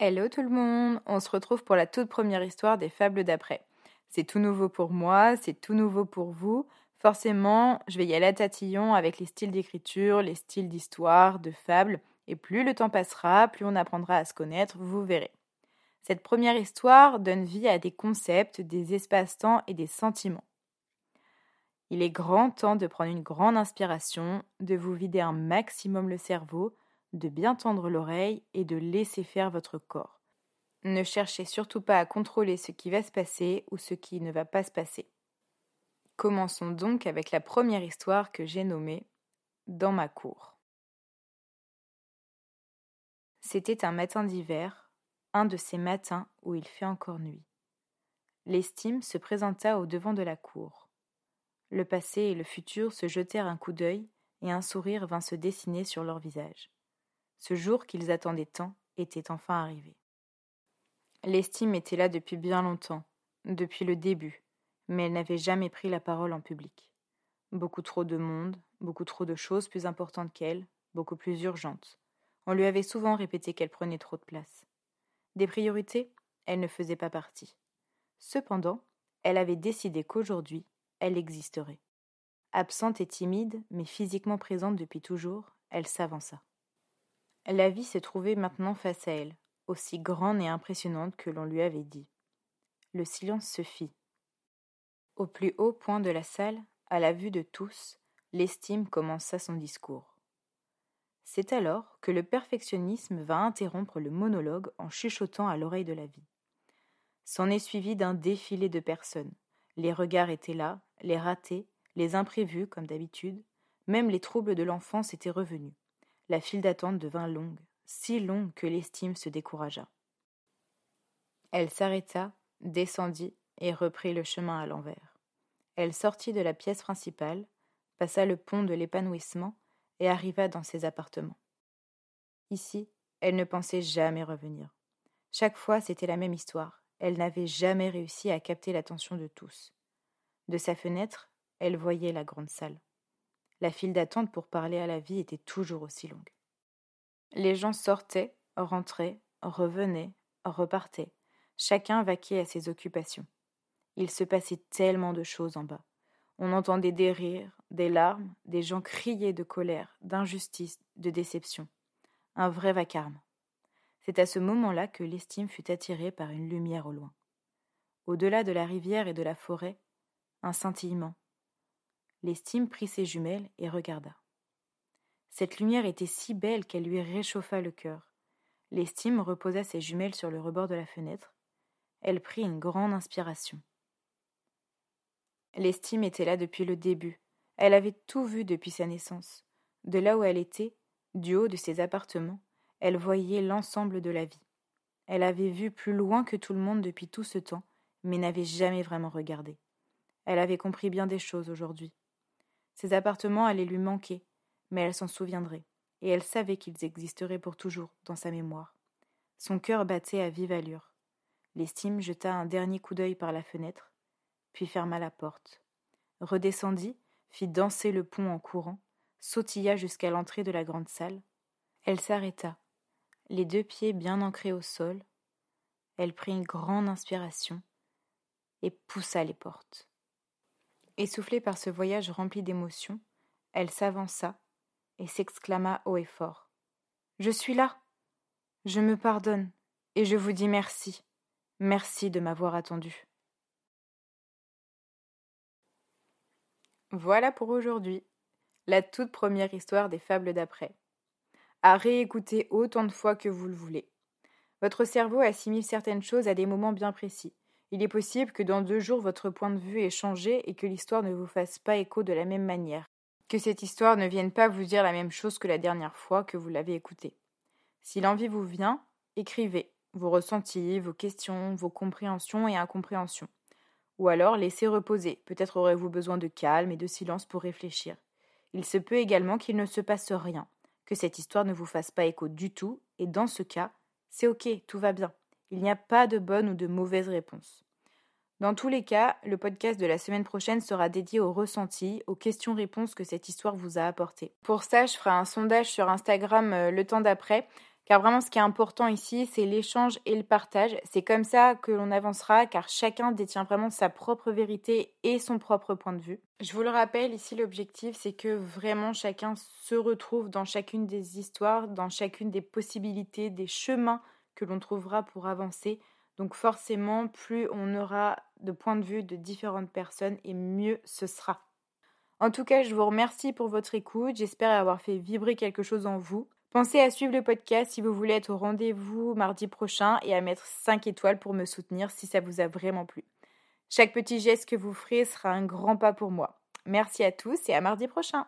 Hello tout le monde, on se retrouve pour la toute première histoire des fables d'après. C'est tout nouveau pour moi, c'est tout nouveau pour vous. Forcément, je vais y aller à tatillon avec les styles d'écriture, les styles d'histoire, de fables, et plus le temps passera, plus on apprendra à se connaître, vous verrez. Cette première histoire donne vie à des concepts, des espaces-temps et des sentiments. Il est grand temps de prendre une grande inspiration, de vous vider un maximum le cerveau, de bien tendre l'oreille et de laisser faire votre corps. Ne cherchez surtout pas à contrôler ce qui va se passer ou ce qui ne va pas se passer. Commençons donc avec la première histoire que j'ai nommée Dans ma cour. C'était un matin d'hiver, un de ces matins où il fait encore nuit. L'estime se présenta au devant de la cour. Le passé et le futur se jetèrent un coup d'œil et un sourire vint se dessiner sur leur visage. Ce jour qu'ils attendaient tant était enfin arrivé. L'estime était là depuis bien longtemps, depuis le début, mais elle n'avait jamais pris la parole en public. Beaucoup trop de monde, beaucoup trop de choses plus importantes qu'elle, beaucoup plus urgentes. On lui avait souvent répété qu'elle prenait trop de place. Des priorités, elle ne faisait pas partie. Cependant, elle avait décidé qu'aujourd'hui, elle existerait. Absente et timide, mais physiquement présente depuis toujours, elle s'avança. La vie se trouvait maintenant face à elle, aussi grande et impressionnante que l'on lui avait dit. Le silence se fit. Au plus haut point de la salle, à la vue de tous, l'estime commença son discours. C'est alors que le perfectionnisme va interrompre le monologue en chuchotant à l'oreille de la vie. S'en est suivi d'un défilé de personnes. Les regards étaient là, les ratés, les imprévus, comme d'habitude, même les troubles de l'enfance étaient revenus. La file d'attente devint longue, si longue que l'estime se découragea. Elle s'arrêta, descendit et reprit le chemin à l'envers. Elle sortit de la pièce principale, passa le pont de l'épanouissement et arriva dans ses appartements. Ici, elle ne pensait jamais revenir. Chaque fois, c'était la même histoire. Elle n'avait jamais réussi à capter l'attention de tous. De sa fenêtre, elle voyait la grande salle. La file d'attente pour parler à la vie était toujours aussi longue. Les gens sortaient, rentraient, revenaient, repartaient, chacun vaquait à ses occupations. Il se passait tellement de choses en bas. On entendait des rires, des larmes, des gens crier de colère, d'injustice, de déception. Un vrai vacarme. C'est à ce moment-là que l'estime fut attirée par une lumière au loin. Au-delà de la rivière et de la forêt, un scintillement, L'estime prit ses jumelles et regarda. Cette lumière était si belle qu'elle lui réchauffa le cœur. L'estime reposa ses jumelles sur le rebord de la fenêtre. Elle prit une grande inspiration. L'estime était là depuis le début. Elle avait tout vu depuis sa naissance. De là où elle était, du haut de ses appartements, elle voyait l'ensemble de la vie. Elle avait vu plus loin que tout le monde depuis tout ce temps, mais n'avait jamais vraiment regardé. Elle avait compris bien des choses aujourd'hui. Ses appartements allaient lui manquer, mais elle s'en souviendrait, et elle savait qu'ils existeraient pour toujours dans sa mémoire. Son cœur battait à vive allure. L'estime jeta un dernier coup d'œil par la fenêtre, puis ferma la porte, redescendit, fit danser le pont en courant, sautilla jusqu'à l'entrée de la grande salle. Elle s'arrêta, les deux pieds bien ancrés au sol. Elle prit une grande inspiration et poussa les portes. Essoufflée par ce voyage rempli d'émotions, elle s'avança et s'exclama haut et fort. Je suis là. Je me pardonne et je vous dis merci. Merci de m'avoir attendu. Voilà pour aujourd'hui, la toute première histoire des fables d'après. À réécouter autant de fois que vous le voulez. Votre cerveau assimile certaines choses à des moments bien précis. Il est possible que dans deux jours votre point de vue ait changé et que l'histoire ne vous fasse pas écho de la même manière, que cette histoire ne vienne pas vous dire la même chose que la dernière fois que vous l'avez écoutée. Si l'envie vous vient, écrivez vos ressentis, vos questions, vos compréhensions et incompréhensions. Ou alors laissez reposer, peut-être aurez-vous besoin de calme et de silence pour réfléchir. Il se peut également qu'il ne se passe rien, que cette histoire ne vous fasse pas écho du tout, et dans ce cas, c'est ok, tout va bien. Il n'y a pas de bonne ou de mauvaise réponse. Dans tous les cas, le podcast de la semaine prochaine sera dédié aux ressentis, aux questions-réponses que cette histoire vous a apportées. Pour ça, je ferai un sondage sur Instagram euh, le temps d'après. Car vraiment, ce qui est important ici, c'est l'échange et le partage. C'est comme ça que l'on avancera, car chacun détient vraiment sa propre vérité et son propre point de vue. Je vous le rappelle, ici, l'objectif, c'est que vraiment chacun se retrouve dans chacune des histoires, dans chacune des possibilités, des chemins que l'on trouvera pour avancer. Donc forcément, plus on aura de points de vue de différentes personnes, et mieux ce sera. En tout cas, je vous remercie pour votre écoute. J'espère avoir fait vibrer quelque chose en vous. Pensez à suivre le podcast si vous voulez être au rendez-vous mardi prochain et à mettre 5 étoiles pour me soutenir si ça vous a vraiment plu. Chaque petit geste que vous ferez sera un grand pas pour moi. Merci à tous et à mardi prochain.